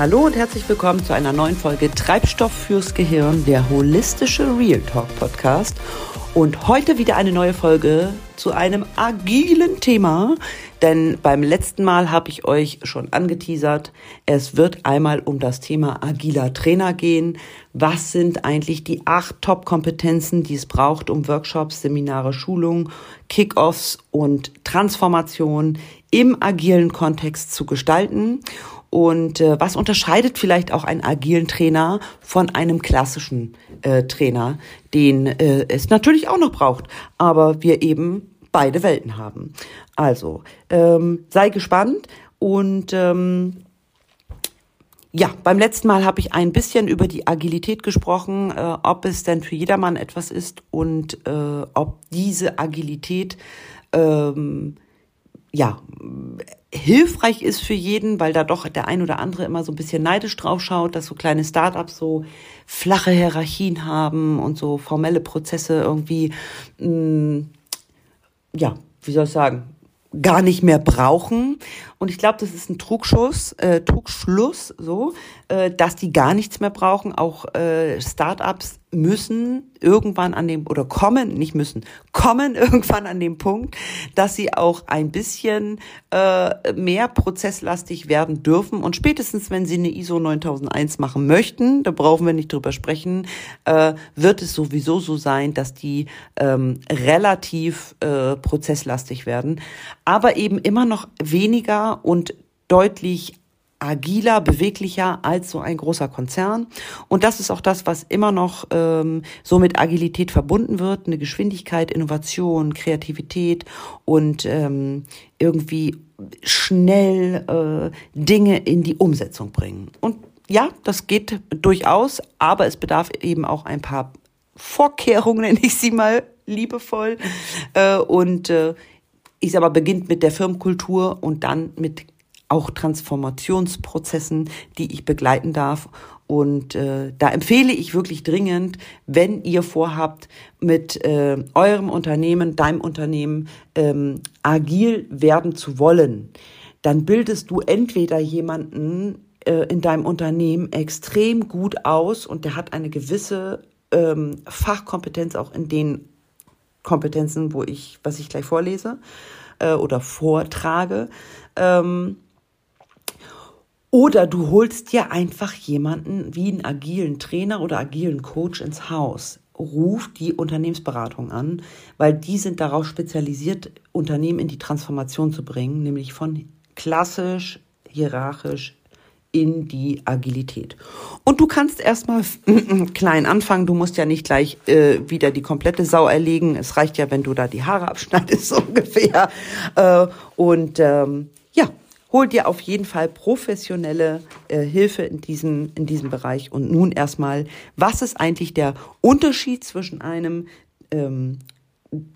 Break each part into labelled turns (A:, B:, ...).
A: Hallo und herzlich willkommen zu einer neuen Folge Treibstoff fürs Gehirn, der holistische Real Talk Podcast. Und heute wieder eine neue Folge zu einem agilen Thema, denn beim letzten Mal habe ich euch schon angeteasert, es wird einmal um das Thema agiler Trainer gehen. Was sind eigentlich die acht Top-Kompetenzen, die es braucht, um Workshops, Seminare, Schulungen, Kickoffs und Transformation im agilen Kontext zu gestalten? Und äh, was unterscheidet vielleicht auch einen agilen Trainer von einem klassischen äh, Trainer, den äh, es natürlich auch noch braucht, aber wir eben beide Welten haben. Also ähm, sei gespannt und ähm, ja, beim letzten Mal habe ich ein bisschen über die Agilität gesprochen, äh, ob es denn für jedermann etwas ist und äh, ob diese Agilität ähm, ja hilfreich ist für jeden, weil da doch der ein oder andere immer so ein bisschen neidisch drauf schaut, dass so kleine Startups so flache Hierarchien haben und so formelle Prozesse irgendwie, mh, mm, ja, wie soll ich sagen, gar nicht mehr brauchen. Und ich glaube, das ist ein Trugschuss, äh, Trugschluss, so, äh, dass die gar nichts mehr brauchen. Auch äh, Startups müssen irgendwann an dem, oder kommen, nicht müssen, kommen irgendwann an dem Punkt, dass sie auch ein bisschen äh, mehr prozesslastig werden dürfen. Und spätestens, wenn sie eine ISO 9001 machen möchten, da brauchen wir nicht drüber sprechen, äh, wird es sowieso so sein, dass die ähm, relativ äh, prozesslastig werden, aber eben immer noch weniger und deutlich agiler, beweglicher als so ein großer Konzern. Und das ist auch das, was immer noch ähm, so mit Agilität verbunden wird. Eine Geschwindigkeit, Innovation, Kreativität und ähm, irgendwie schnell äh, Dinge in die Umsetzung bringen. Und ja, das geht durchaus, aber es bedarf eben auch ein paar Vorkehrungen, nenne ich sie mal liebevoll. Äh, und äh, ich sag mal, beginnt mit der Firmenkultur und dann mit auch Transformationsprozessen, die ich begleiten darf. Und äh, da empfehle ich wirklich dringend, wenn ihr vorhabt, mit äh, eurem Unternehmen, deinem Unternehmen ähm, agil werden zu wollen, dann bildest du entweder jemanden äh, in deinem Unternehmen extrem gut aus und der hat eine gewisse ähm, Fachkompetenz auch in den Kompetenzen, wo ich, was ich gleich vorlese äh, oder vortrage. Ähm, oder du holst dir einfach jemanden wie einen agilen Trainer oder agilen Coach ins Haus. Ruf die Unternehmensberatung an, weil die sind darauf spezialisiert, Unternehmen in die Transformation zu bringen, nämlich von klassisch, hierarchisch in die Agilität. Und du kannst erstmal klein anfangen. Du musst ja nicht gleich äh, wieder die komplette Sau erlegen. Es reicht ja, wenn du da die Haare abschneidest, so ungefähr. Äh, und ähm, ja, hol dir auf jeden Fall professionelle äh, Hilfe in diesem, in diesem Bereich. Und nun erstmal, was ist eigentlich der Unterschied zwischen einem ähm,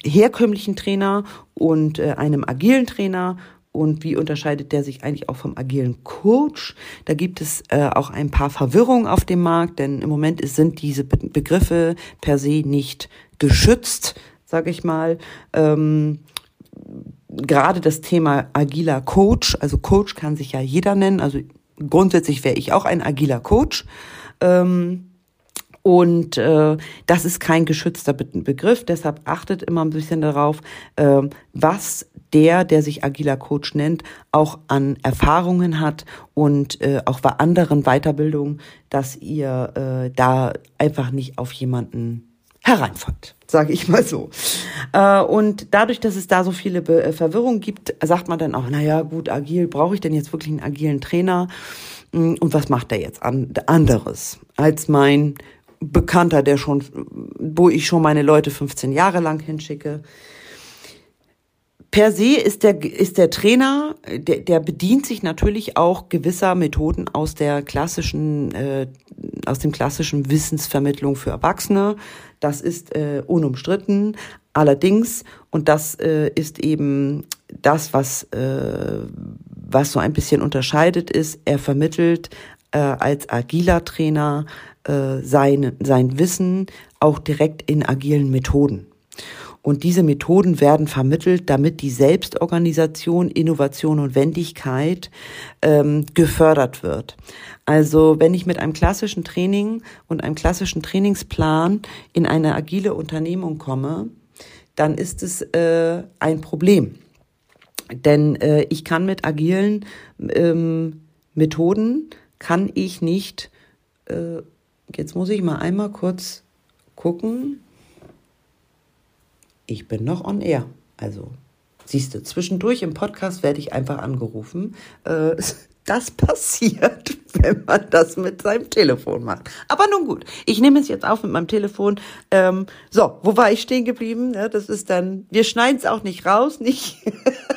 A: herkömmlichen Trainer und äh, einem agilen Trainer und wie unterscheidet der sich eigentlich auch vom agilen Coach? Da gibt es äh, auch ein paar Verwirrungen auf dem Markt, denn im Moment sind diese Be Begriffe per se nicht geschützt, sage ich mal. Ähm, Gerade das Thema agiler Coach, also Coach kann sich ja jeder nennen, also grundsätzlich wäre ich auch ein agiler Coach. Ähm, und äh, das ist kein geschützter Be Begriff, deshalb achtet immer ein bisschen darauf, äh, was der, der sich agiler Coach nennt, auch an Erfahrungen hat und äh, auch bei anderen Weiterbildungen, dass ihr äh, da einfach nicht auf jemanden hereinfallt, sage ich mal so. Äh, und dadurch, dass es da so viele äh, Verwirrungen gibt, sagt man dann auch, na ja, gut, agil, brauche ich denn jetzt wirklich einen agilen Trainer? Hm, und was macht der jetzt an anderes als mein Bekannter, der schon, wo ich schon meine Leute 15 Jahre lang hinschicke. Per se ist der, ist der Trainer, der, der bedient sich natürlich auch gewisser Methoden aus der klassischen, äh, aus dem klassischen Wissensvermittlung für Erwachsene. Das ist äh, unumstritten. Allerdings, und das äh, ist eben das, was, äh, was so ein bisschen unterscheidet, ist, er vermittelt äh, als agiler Trainer äh, sein, sein Wissen auch direkt in agilen Methoden. Und diese Methoden werden vermittelt, damit die Selbstorganisation, Innovation und Wendigkeit ähm, gefördert wird. Also wenn ich mit einem klassischen Training und einem klassischen Trainingsplan in eine agile Unternehmung komme, dann ist es äh, ein Problem. Denn äh, ich kann mit agilen ähm, Methoden, kann ich nicht, äh, jetzt muss ich mal einmal kurz gucken, ich bin noch on air. Also, siehst du, zwischendurch im Podcast werde ich einfach angerufen. Äh, das passiert, wenn man das mit seinem Telefon macht. Aber nun gut, ich nehme es jetzt auf mit meinem Telefon. Ähm, so, wo war ich stehen geblieben? Ja, das ist dann, wir schneiden es auch nicht raus, nicht.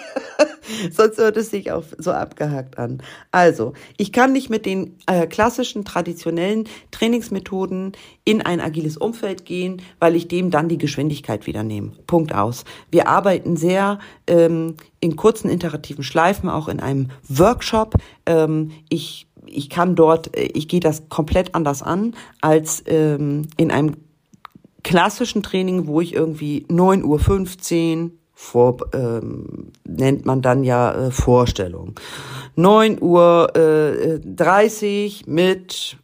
A: Sonst hört es sich auch so abgehakt an. Also, ich kann nicht mit den äh, klassischen, traditionellen Trainingsmethoden in ein agiles Umfeld gehen, weil ich dem dann die Geschwindigkeit wieder nehme. Punkt aus. Wir arbeiten sehr ähm, in kurzen iterativen Schleifen, auch in einem Workshop. Ähm, ich ich kann dort, äh, ich gehe das komplett anders an als ähm, in einem klassischen Training, wo ich irgendwie 9.15 Uhr, vor, ähm, nennt man dann ja äh, Vorstellung. 9 Uhr äh, 30 mit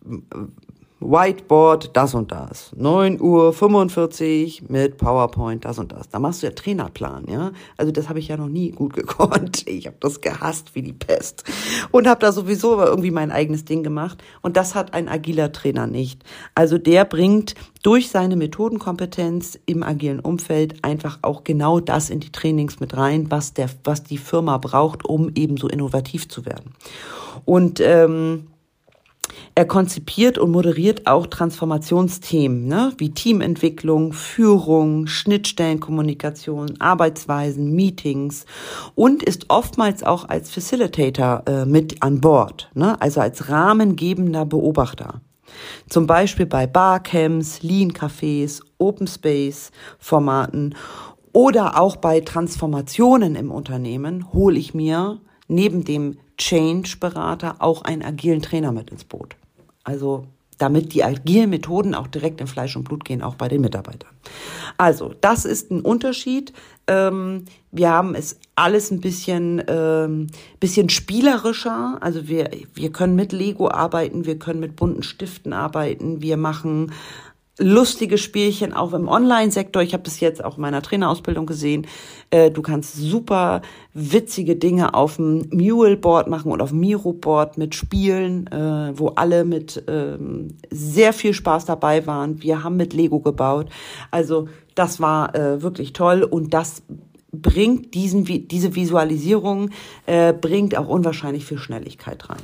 A: Whiteboard das und das. 9 Uhr 45 mit PowerPoint das und das. Da machst du ja Trainerplan, ja. Also das habe ich ja noch nie gut gekonnt. Ich habe das gehasst wie die Pest und habe da sowieso irgendwie mein eigenes Ding gemacht. Und das hat ein agiler Trainer nicht. Also der bringt durch seine Methodenkompetenz im agilen Umfeld einfach auch genau das in die Trainings mit rein, was der, was die Firma braucht, um eben so innovativ zu werden. Und ähm, er konzipiert und moderiert auch Transformationsthemen, ne, wie Teamentwicklung, Führung, Schnittstellenkommunikation, Arbeitsweisen, Meetings und ist oftmals auch als Facilitator äh, mit an Bord, ne, also als rahmengebender Beobachter. Zum Beispiel bei Barcamps, Lean-Cafés, Open Space-Formaten oder auch bei Transformationen im Unternehmen hole ich mir neben dem Change-Berater auch einen agilen Trainer mit ins Boot. Also damit die agilen Methoden auch direkt in Fleisch und Blut gehen, auch bei den Mitarbeitern. Also, das ist ein Unterschied. Ähm, wir haben es alles ein bisschen, ähm, bisschen spielerischer. Also wir, wir können mit Lego arbeiten, wir können mit bunten Stiften arbeiten, wir machen lustige Spielchen auch im Online-Sektor. Ich habe das jetzt auch in meiner Trainerausbildung gesehen. Äh, du kannst super witzige Dinge auf dem Mule-Board machen oder auf dem Miro-Board mit Spielen, äh, wo alle mit ähm, sehr viel Spaß dabei waren. Wir haben mit Lego gebaut. Also das war äh, wirklich toll und das bringt diesen, diese Visualisierung, bringt auch unwahrscheinlich viel Schnelligkeit rein.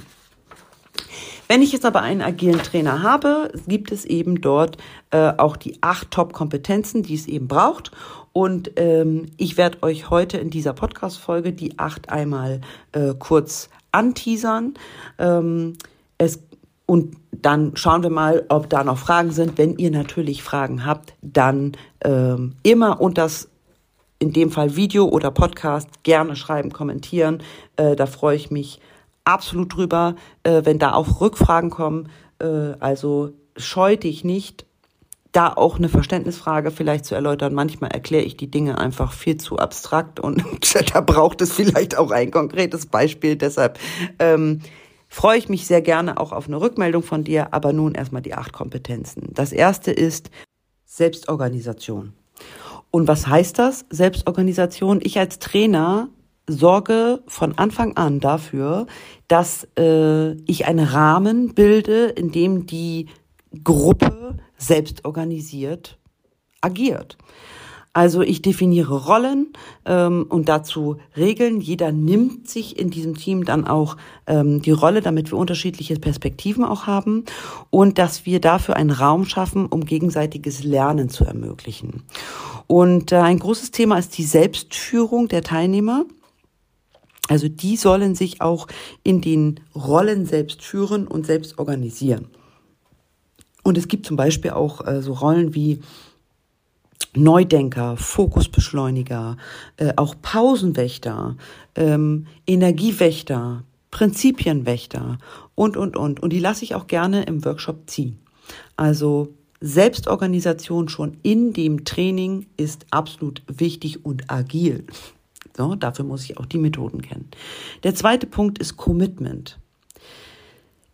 A: Wenn ich jetzt aber einen agilen Trainer habe, gibt es eben dort äh, auch die acht Top-Kompetenzen, die es eben braucht. Und ähm, ich werde euch heute in dieser Podcast-Folge die acht einmal äh, kurz anteasern. Ähm, es, und dann schauen wir mal, ob da noch Fragen sind. Wenn ihr natürlich Fragen habt, dann ähm, immer und das in dem Fall Video oder Podcast gerne schreiben, kommentieren. Äh, da freue ich mich absolut drüber, äh, wenn da auch Rückfragen kommen. Äh, also scheu dich nicht, da auch eine Verständnisfrage vielleicht zu erläutern. Manchmal erkläre ich die Dinge einfach viel zu abstrakt und da braucht es vielleicht auch ein konkretes Beispiel. Deshalb ähm, freue ich mich sehr gerne auch auf eine Rückmeldung von dir. Aber nun erstmal die acht Kompetenzen. Das erste ist Selbstorganisation. Und was heißt das? Selbstorganisation. Ich als Trainer sorge von Anfang an dafür, dass äh, ich einen Rahmen bilde, in dem die Gruppe selbst organisiert agiert. Also ich definiere Rollen ähm, und dazu Regeln. Jeder nimmt sich in diesem Team dann auch ähm, die Rolle, damit wir unterschiedliche Perspektiven auch haben und dass wir dafür einen Raum schaffen, um gegenseitiges Lernen zu ermöglichen. Und äh, ein großes Thema ist die Selbstführung der Teilnehmer. Also die sollen sich auch in den Rollen selbst führen und selbst organisieren. Und es gibt zum Beispiel auch äh, so Rollen wie Neudenker, Fokusbeschleuniger, äh, auch Pausenwächter, ähm, Energiewächter, Prinzipienwächter und, und, und. Und die lasse ich auch gerne im Workshop ziehen. Also Selbstorganisation schon in dem Training ist absolut wichtig und agil. So, dafür muss ich auch die Methoden kennen. Der zweite Punkt ist Commitment.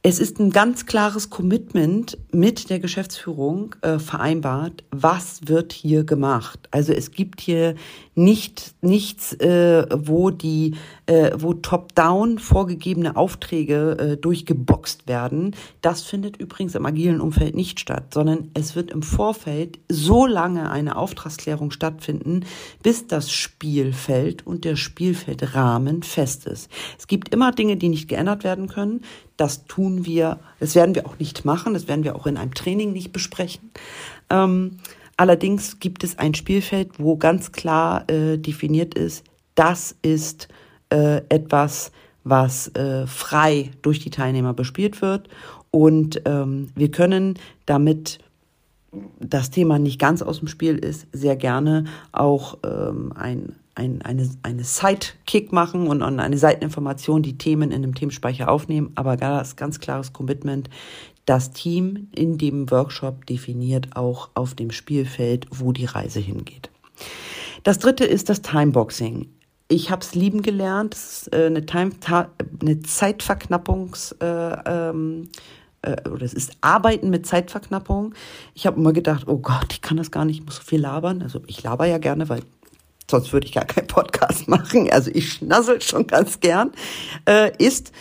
A: Es ist ein ganz klares Commitment mit der Geschäftsführung äh, vereinbart, was wird hier gemacht. Also es gibt hier nicht nichts, äh, wo die, äh, wo top-down vorgegebene Aufträge äh, durchgeboxt werden. Das findet übrigens im agilen Umfeld nicht statt, sondern es wird im Vorfeld so lange eine Auftragsklärung stattfinden, bis das Spielfeld und der Spielfeldrahmen fest ist. Es gibt immer Dinge, die nicht geändert werden können. Das tun wir, das werden wir auch nicht machen, das werden wir auch in einem Training nicht besprechen. Ähm, allerdings gibt es ein Spielfeld, wo ganz klar äh, definiert ist, das ist äh, etwas, was äh, frei durch die Teilnehmer bespielt wird. Und ähm, wir können damit das Thema nicht ganz aus dem Spiel ist, sehr gerne auch ähm, ein ein, eine, eine Sidekick machen und eine Seiteninformation, die Themen in einem Themenspeicher aufnehmen, aber ganz, ganz klares Commitment. Das Team in dem Workshop definiert auch auf dem Spielfeld, wo die Reise hingeht. Das dritte ist das Timeboxing. Ich habe es lieben gelernt. Es ist äh, eine, Time, eine Zeitverknappungs- äh, ähm, äh, oder es ist Arbeiten mit Zeitverknappung. Ich habe immer gedacht, oh Gott, ich kann das gar nicht, ich muss so viel labern. Also ich laber ja gerne, weil sonst würde ich gar keinen Podcast machen, also ich schnassel schon ganz gern, äh, ist,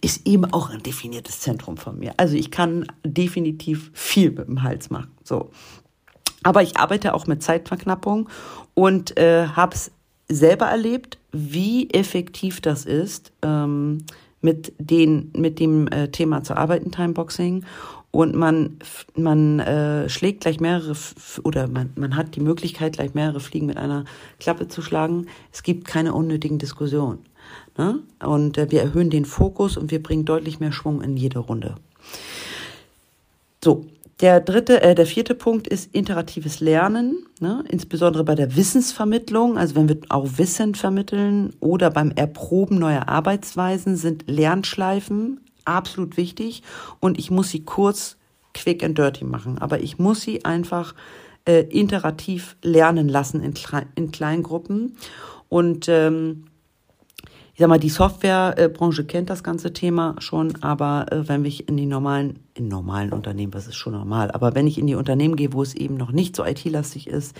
A: ist eben auch ein definiertes Zentrum von mir. Also ich kann definitiv viel mit dem Hals machen. So. Aber ich arbeite auch mit Zeitverknappung und äh, habe es selber erlebt, wie effektiv das ist, ähm, mit, den, mit dem äh, Thema zu arbeiten, Timeboxing und man, man äh, schlägt gleich mehrere oder man, man hat die Möglichkeit, gleich mehrere Fliegen mit einer Klappe zu schlagen. Es gibt keine unnötigen Diskussionen. Ne? Und äh, wir erhöhen den Fokus und wir bringen deutlich mehr Schwung in jede Runde. So, der dritte, äh, der vierte Punkt ist interatives Lernen, ne? insbesondere bei der Wissensvermittlung. Also wenn wir auch Wissen vermitteln oder beim Erproben neuer Arbeitsweisen sind Lernschleifen absolut wichtig. Und ich muss sie kurz, quick and dirty machen. Aber ich muss sie einfach äh, iterativ lernen lassen in, in Kleingruppen. Und ähm, ich sag mal, die Softwarebranche kennt das ganze Thema schon, aber äh, wenn ich in die normalen, in normalen Unternehmen, was ist schon normal, aber wenn ich in die Unternehmen gehe, wo es eben noch nicht so IT-lastig ist,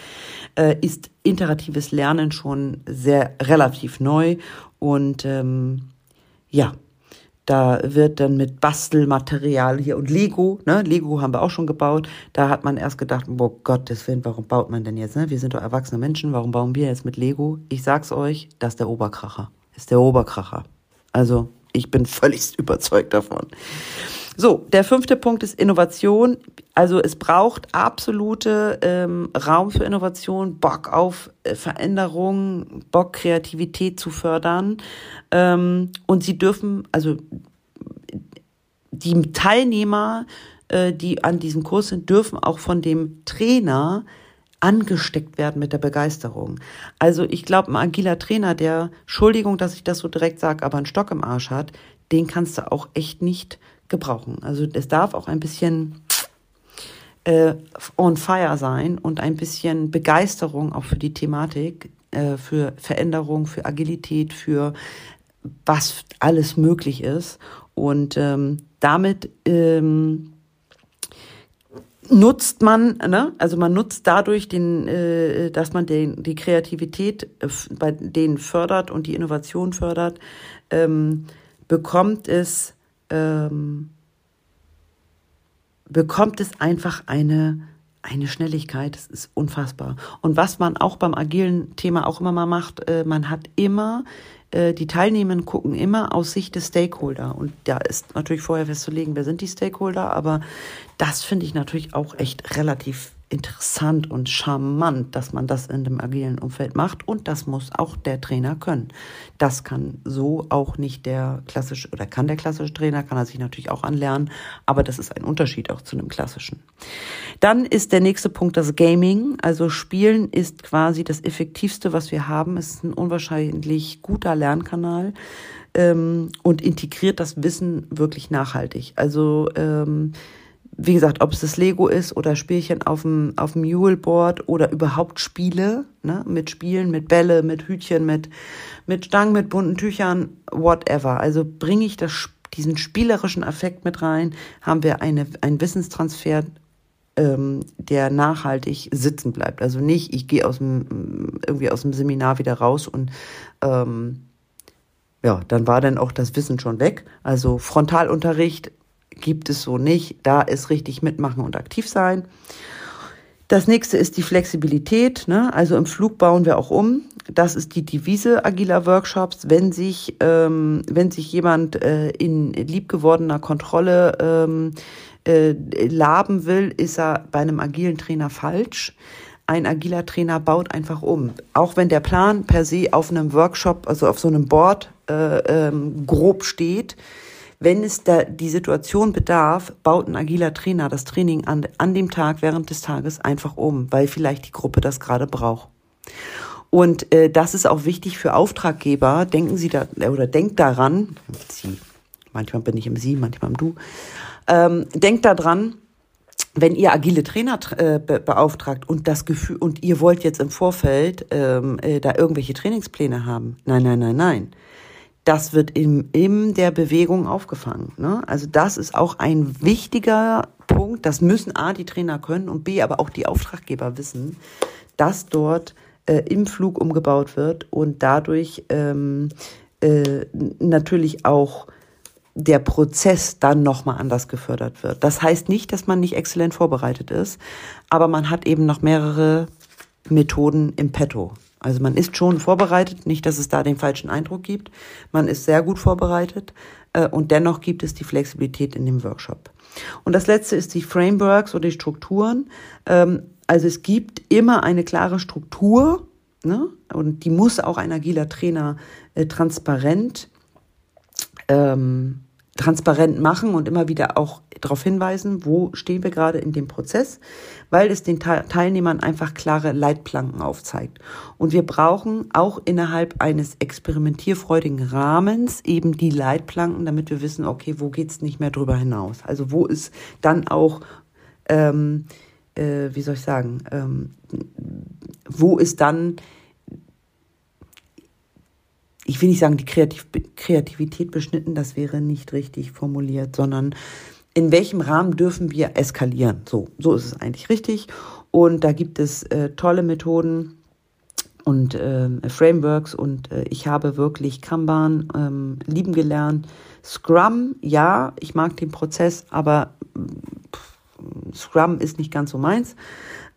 A: äh, ist interatives Lernen schon sehr relativ neu. Und ähm, ja, da wird dann mit Bastelmaterial hier und Lego, ne, Lego haben wir auch schon gebaut. Da hat man erst gedacht, oh Gottes Willen, warum baut man denn jetzt, ne? Wir sind doch erwachsene Menschen, warum bauen wir jetzt mit Lego? Ich sag's euch, das ist der Oberkracher. ist der Oberkracher. Also, ich bin völlig überzeugt davon. So, der fünfte Punkt ist Innovation. Also es braucht absolute ähm, Raum für Innovation, Bock auf äh, Veränderung, Bock Kreativität zu fördern. Ähm, und sie dürfen, also die Teilnehmer, äh, die an diesem Kurs sind, dürfen auch von dem Trainer angesteckt werden mit der Begeisterung. Also ich glaube, ein agiler Trainer, der, Entschuldigung, dass ich das so direkt sage, aber einen Stock im Arsch hat, den kannst du auch echt nicht gebrauchen. Also es darf auch ein bisschen äh, on fire sein und ein bisschen Begeisterung auch für die Thematik, äh, für Veränderung, für Agilität, für was alles möglich ist. Und ähm, damit ähm, nutzt man, ne? also man nutzt dadurch den, äh, dass man den, die Kreativität äh, bei denen fördert und die Innovation fördert, ähm, bekommt es ähm, bekommt es einfach eine, eine Schnelligkeit. Das ist unfassbar. Und was man auch beim agilen Thema auch immer mal macht, äh, man hat immer, äh, die Teilnehmenden gucken immer aus Sicht des Stakeholder. Und da ist natürlich vorher festzulegen, wer sind die Stakeholder, aber das finde ich natürlich auch echt relativ interessant und charmant, dass man das in dem agilen Umfeld macht und das muss auch der Trainer können. Das kann so auch nicht der klassische oder kann der klassische Trainer, kann er sich natürlich auch anlernen, aber das ist ein Unterschied auch zu einem klassischen. Dann ist der nächste Punkt das Gaming, also Spielen ist quasi das effektivste, was wir haben. Es ist ein unwahrscheinlich guter Lernkanal ähm, und integriert das Wissen wirklich nachhaltig. Also ähm, wie gesagt, ob es das Lego ist oder Spielchen auf dem, auf dem Muleboard oder überhaupt Spiele, ne, mit Spielen, mit Bälle, mit Hütchen, mit, mit Stangen, mit bunten Tüchern, whatever. Also bringe ich das, diesen spielerischen Effekt mit rein, haben wir eine, einen Wissenstransfer, ähm, der nachhaltig sitzen bleibt. Also nicht, ich gehe aus dem, irgendwie aus dem Seminar wieder raus und, ähm, ja, dann war dann auch das Wissen schon weg. Also Frontalunterricht gibt es so nicht. Da ist richtig mitmachen und aktiv sein. Das nächste ist die Flexibilität. Ne? Also im Flug bauen wir auch um. Das ist die Devise agiler Workshops. Wenn sich, ähm, wenn sich jemand äh, in liebgewordener Kontrolle ähm, äh, laben will, ist er bei einem agilen Trainer falsch. Ein agiler Trainer baut einfach um. Auch wenn der Plan per se auf einem Workshop, also auf so einem Board äh, ähm, grob steht, wenn es da die Situation bedarf, baut ein agiler Trainer das Training an, an dem Tag, während des Tages einfach um, weil vielleicht die Gruppe das gerade braucht. Und äh, das ist auch wichtig für Auftraggeber. Denken Sie da oder denkt daran, Sie, manchmal bin ich im Sie, manchmal im Du. Ähm, denkt daran, wenn ihr agile Trainer äh, be beauftragt und das Gefühl und ihr wollt jetzt im Vorfeld ähm, äh, da irgendwelche Trainingspläne haben, nein, nein, nein, nein das wird in, in der Bewegung aufgefangen. Ne? Also das ist auch ein wichtiger Punkt. Das müssen A, die Trainer können und B, aber auch die Auftraggeber wissen, dass dort äh, im Flug umgebaut wird und dadurch ähm, äh, natürlich auch der Prozess dann nochmal anders gefördert wird. Das heißt nicht, dass man nicht exzellent vorbereitet ist, aber man hat eben noch mehrere Methoden im Petto. Also man ist schon vorbereitet, nicht, dass es da den falschen Eindruck gibt. Man ist sehr gut vorbereitet äh, und dennoch gibt es die Flexibilität in dem Workshop. Und das letzte ist die Frameworks oder die Strukturen. Ähm, also es gibt immer eine klare Struktur ne? und die muss auch ein agiler Trainer äh, transparent ähm, transparent machen und immer wieder auch darauf hinweisen, wo stehen wir gerade in dem Prozess, weil es den Teilnehmern einfach klare Leitplanken aufzeigt. Und wir brauchen auch innerhalb eines experimentierfreudigen Rahmens eben die Leitplanken, damit wir wissen, okay, wo geht's nicht mehr drüber hinaus? Also wo ist dann auch, ähm, äh, wie soll ich sagen, ähm, wo ist dann ich will nicht sagen, die Kreativ Kreativität beschnitten, das wäre nicht richtig formuliert, sondern in welchem Rahmen dürfen wir eskalieren? So, so ist es eigentlich richtig. Und da gibt es äh, tolle Methoden und äh, Frameworks und äh, ich habe wirklich Kanban ähm, lieben gelernt. Scrum, ja, ich mag den Prozess, aber pff, Scrum ist nicht ganz so meins.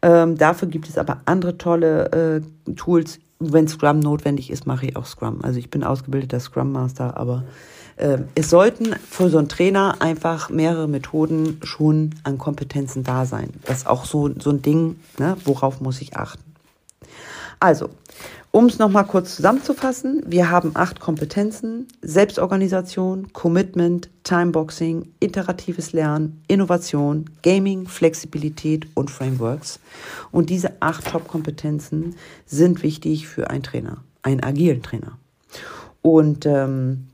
A: Ähm, dafür gibt es aber andere tolle äh, Tools wenn Scrum notwendig ist, mache ich auch Scrum. Also ich bin ausgebildeter Scrum Master, aber es sollten für so einen Trainer einfach mehrere Methoden schon an Kompetenzen da sein. Das ist auch so, so ein Ding, ne, worauf muss ich achten. Also, um es nochmal kurz zusammenzufassen, wir haben acht Kompetenzen, Selbstorganisation, Commitment, Timeboxing, iteratives Lernen, Innovation, Gaming, Flexibilität und Frameworks. Und diese acht Top-Kompetenzen sind wichtig für einen Trainer, einen agilen Trainer. Und ähm,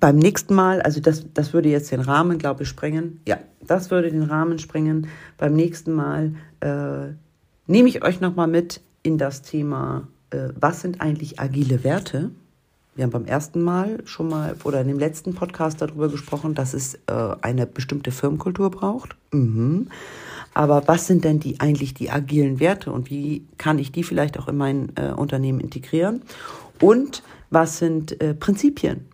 A: beim nächsten Mal, also das, das würde jetzt den Rahmen, glaube ich, sprengen. Ja, das würde den Rahmen sprengen. Beim nächsten Mal äh, nehme ich euch nochmal mit in das Thema, äh, was sind eigentlich agile Werte? Wir haben beim ersten Mal schon mal oder in dem letzten Podcast darüber gesprochen, dass es äh, eine bestimmte Firmenkultur braucht. Mhm. Aber was sind denn die eigentlich die agilen Werte und wie kann ich die vielleicht auch in mein äh, Unternehmen integrieren? Und was sind äh, Prinzipien?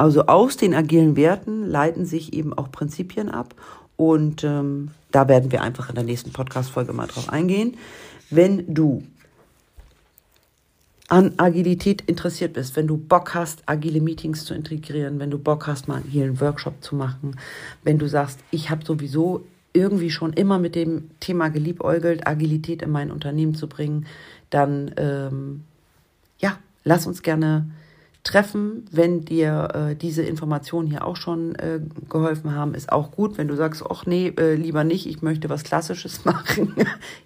A: Also aus den agilen Werten leiten sich eben auch Prinzipien ab und ähm, da werden wir einfach in der nächsten Podcast-Folge mal drauf eingehen. Wenn du an Agilität interessiert bist, wenn du Bock hast, agile Meetings zu integrieren, wenn du Bock hast, mal hier einen Workshop zu machen, wenn du sagst, ich habe sowieso irgendwie schon immer mit dem Thema geliebäugelt, Agilität in mein Unternehmen zu bringen, dann ähm, ja, lass uns gerne treffen. Wenn dir äh, diese Informationen hier auch schon äh, geholfen haben, ist auch gut. Wenn du sagst, ach nee, äh, lieber nicht, ich möchte was Klassisches machen,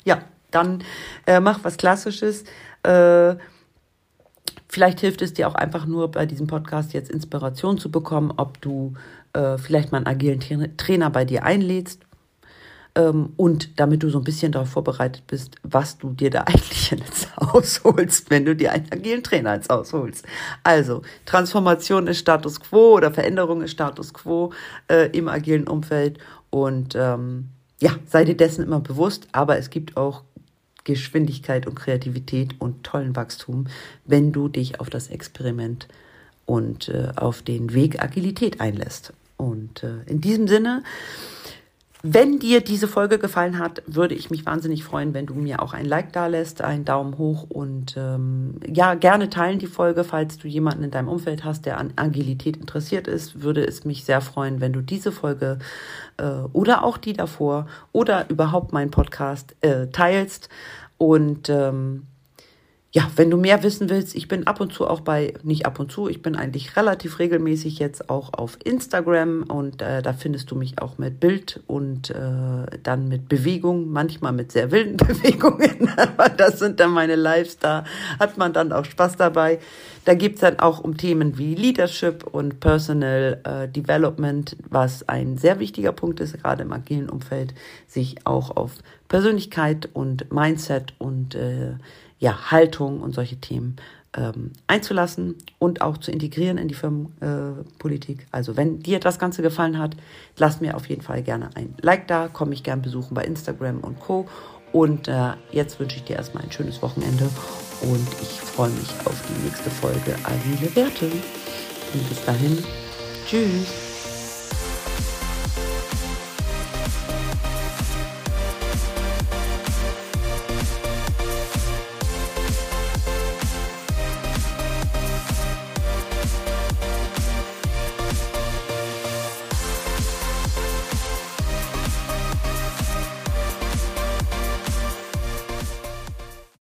A: ja, dann äh, mach was Klassisches. Äh, Vielleicht hilft es dir auch einfach nur bei diesem Podcast jetzt Inspiration zu bekommen, ob du äh, vielleicht mal einen agilen Trainer bei dir einlädst ähm, und damit du so ein bisschen darauf vorbereitet bist, was du dir da eigentlich ins Haus holst, wenn du dir einen agilen Trainer ins Haus holst. Also, Transformation ist Status quo oder Veränderung ist Status quo äh, im agilen Umfeld und ähm, ja, sei dir dessen immer bewusst, aber es gibt auch Geschwindigkeit und Kreativität und tollen Wachstum, wenn du dich auf das Experiment und äh, auf den Weg Agilität einlässt. Und äh, in diesem Sinne, wenn dir diese Folge gefallen hat, würde ich mich wahnsinnig freuen, wenn du mir auch ein Like da lässt, einen Daumen hoch und ähm, ja, gerne teilen die Folge, falls du jemanden in deinem Umfeld hast, der an Agilität interessiert ist, würde es mich sehr freuen, wenn du diese Folge äh, oder auch die davor oder überhaupt meinen Podcast äh, teilst. Und ähm, ja, wenn du mehr wissen willst, ich bin ab und zu auch bei, nicht ab und zu, ich bin eigentlich relativ regelmäßig jetzt auch auf Instagram und äh, da findest du mich auch mit Bild und äh, dann mit Bewegung, manchmal mit sehr wilden Bewegungen, aber das sind dann meine Lives, da hat man dann auch Spaß dabei. Da geht's dann auch um Themen wie Leadership und Personal äh, Development, was ein sehr wichtiger Punkt ist, gerade im agilen Umfeld, sich auch auf Persönlichkeit und Mindset und äh, ja, Haltung und solche Themen ähm, einzulassen und auch zu integrieren in die Firmenpolitik. Äh, also wenn dir das Ganze gefallen hat, lass mir auf jeden Fall gerne ein Like da, komme ich gern besuchen bei Instagram und Co. Und äh, jetzt wünsche ich dir erstmal ein schönes Wochenende und ich freue mich auf die nächste Folge Agile Werte. Und bis dahin, tschüss.